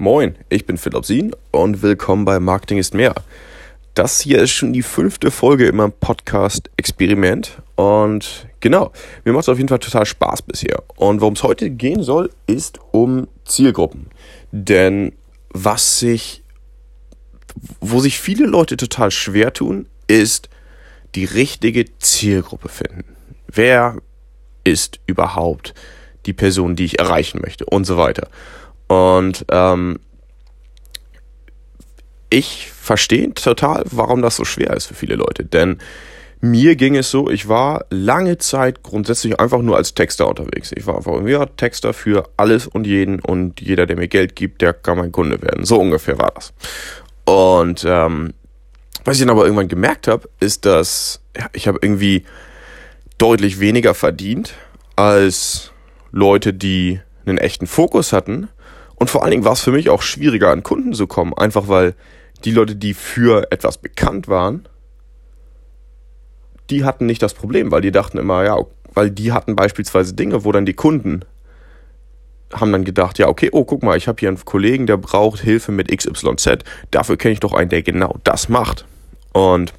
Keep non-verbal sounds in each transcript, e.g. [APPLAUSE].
Moin, ich bin Philipp Sien und willkommen bei Marketing ist mehr. Das hier ist schon die fünfte Folge in meinem Podcast Experiment und genau, mir macht es auf jeden Fall total Spaß bisher. Und worum es heute gehen soll, ist um Zielgruppen. Denn was sich, wo sich viele Leute total schwer tun, ist die richtige Zielgruppe finden. Wer ist überhaupt die Person, die ich erreichen möchte und so weiter. Und ähm, ich verstehe total, warum das so schwer ist für viele Leute. Denn mir ging es so, ich war lange Zeit grundsätzlich einfach nur als Texter unterwegs. Ich war einfach irgendwie Texter für alles und jeden und jeder, der mir Geld gibt, der kann mein Kunde werden. So ungefähr war das. Und ähm, was ich dann aber irgendwann gemerkt habe, ist, dass ja, ich habe irgendwie deutlich weniger verdient als Leute, die einen echten Fokus hatten und vor allen Dingen war es für mich auch schwieriger, an Kunden zu kommen, einfach weil die Leute, die für etwas bekannt waren, die hatten nicht das Problem, weil die dachten immer, ja, weil die hatten beispielsweise Dinge, wo dann die Kunden haben dann gedacht, ja, okay, oh, guck mal, ich habe hier einen Kollegen, der braucht Hilfe mit XYZ. Dafür kenne ich doch einen, der genau das macht. Und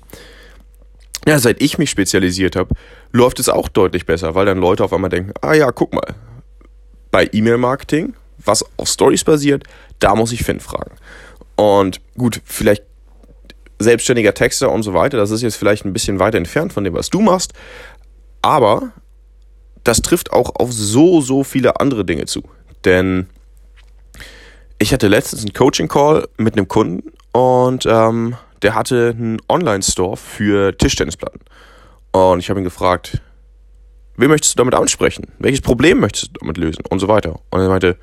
ja, seit ich mich spezialisiert habe, läuft es auch deutlich besser, weil dann Leute auf einmal denken, ah ja, guck mal, bei E-Mail-Marketing was auf Stories basiert, da muss ich Finn fragen. Und gut, vielleicht selbstständiger Texter und so weiter, das ist jetzt vielleicht ein bisschen weiter entfernt von dem, was du machst, aber das trifft auch auf so, so viele andere Dinge zu. Denn ich hatte letztens einen Coaching-Call mit einem Kunden und ähm, der hatte einen Online-Store für Tischtennisplatten. Und ich habe ihn gefragt, wen möchtest du damit ansprechen? Welches Problem möchtest du damit lösen? Und so weiter. Und er meinte,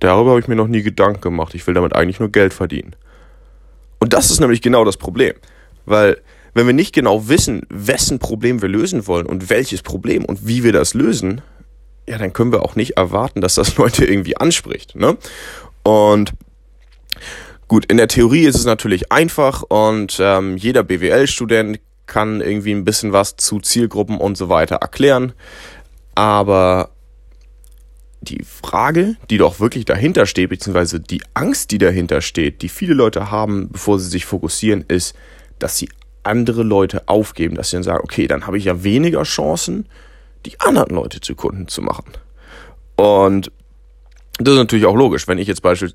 Darüber habe ich mir noch nie Gedanken gemacht. Ich will damit eigentlich nur Geld verdienen. Und das ist nämlich genau das Problem. Weil, wenn wir nicht genau wissen, wessen Problem wir lösen wollen und welches Problem und wie wir das lösen, ja, dann können wir auch nicht erwarten, dass das [LAUGHS] Leute irgendwie anspricht. Ne? Und gut, in der Theorie ist es natürlich einfach und ähm, jeder BWL-Student kann irgendwie ein bisschen was zu Zielgruppen und so weiter erklären. Aber die Frage, die doch wirklich dahinter steht, beziehungsweise die Angst, die dahinter steht, die viele Leute haben, bevor sie sich fokussieren, ist, dass sie andere Leute aufgeben, dass sie dann sagen, okay, dann habe ich ja weniger Chancen, die anderen Leute zu Kunden zu machen. Und das ist natürlich auch logisch, wenn ich jetzt beispiel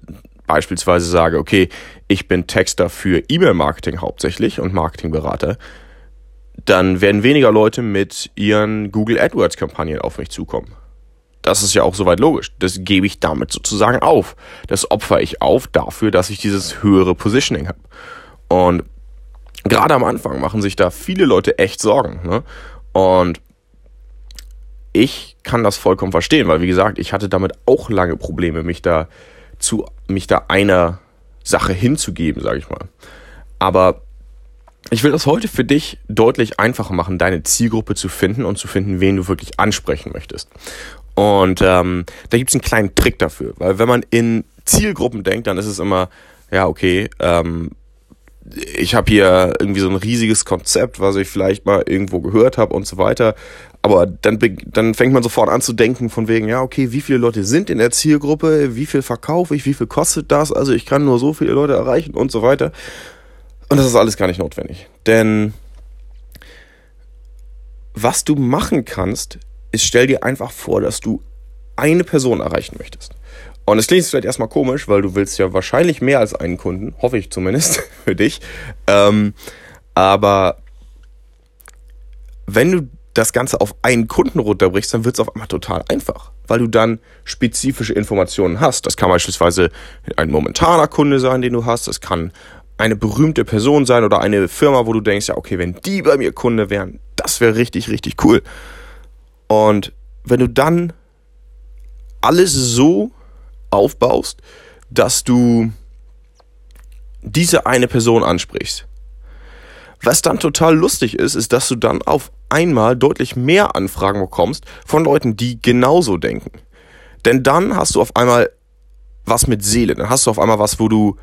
beispielsweise sage, okay, ich bin Texter für E-Mail-Marketing hauptsächlich und Marketingberater, dann werden weniger Leute mit ihren Google AdWords-Kampagnen auf mich zukommen. Das ist ja auch soweit logisch. Das gebe ich damit sozusagen auf. Das opfer ich auf dafür, dass ich dieses höhere Positioning habe. Und gerade am Anfang machen sich da viele Leute echt Sorgen. Ne? Und ich kann das vollkommen verstehen, weil wie gesagt, ich hatte damit auch lange Probleme, mich da zu mich da einer Sache hinzugeben, sage ich mal. Aber ich will das heute für dich deutlich einfacher machen, deine Zielgruppe zu finden und zu finden, wen du wirklich ansprechen möchtest. Und ähm, da gibt's einen kleinen Trick dafür, weil wenn man in Zielgruppen denkt, dann ist es immer, ja, okay, ähm, ich habe hier irgendwie so ein riesiges Konzept, was ich vielleicht mal irgendwo gehört habe und so weiter. Aber dann, dann fängt man sofort an zu denken von wegen, ja, okay, wie viele Leute sind in der Zielgruppe, wie viel verkaufe ich, wie viel kostet das, also ich kann nur so viele Leute erreichen und so weiter. Und das ist alles gar nicht notwendig. Denn was du machen kannst, ist, stell dir einfach vor, dass du eine Person erreichen möchtest. Und es klingt vielleicht erstmal komisch, weil du willst ja wahrscheinlich mehr als einen Kunden, hoffe ich zumindest [LAUGHS] für dich. Ähm, aber wenn du das Ganze auf einen Kunden runterbrichst, dann wird es auf einmal total einfach, weil du dann spezifische Informationen hast. Das kann beispielsweise ein momentaner Kunde sein, den du hast. Das kann eine berühmte Person sein oder eine Firma, wo du denkst, ja, okay, wenn die bei mir Kunde wären, das wäre richtig, richtig cool. Und wenn du dann alles so aufbaust, dass du diese eine Person ansprichst. Was dann total lustig ist, ist, dass du dann auf einmal deutlich mehr Anfragen bekommst von Leuten, die genauso denken. Denn dann hast du auf einmal was mit Seele. Dann hast du auf einmal was, wo du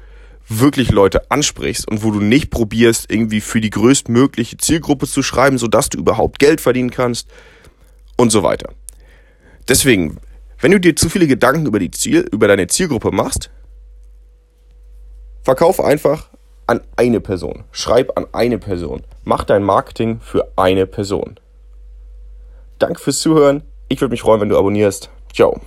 wirklich Leute ansprichst und wo du nicht probierst, irgendwie für die größtmögliche Zielgruppe zu schreiben, sodass du überhaupt Geld verdienen kannst, und so weiter. Deswegen, wenn du dir zu viele Gedanken über, die Ziel, über deine Zielgruppe machst, Verkaufe einfach an eine Person. Schreib an eine Person. Mach dein Marketing für eine Person. Danke fürs Zuhören. Ich würde mich freuen, wenn du abonnierst. Ciao.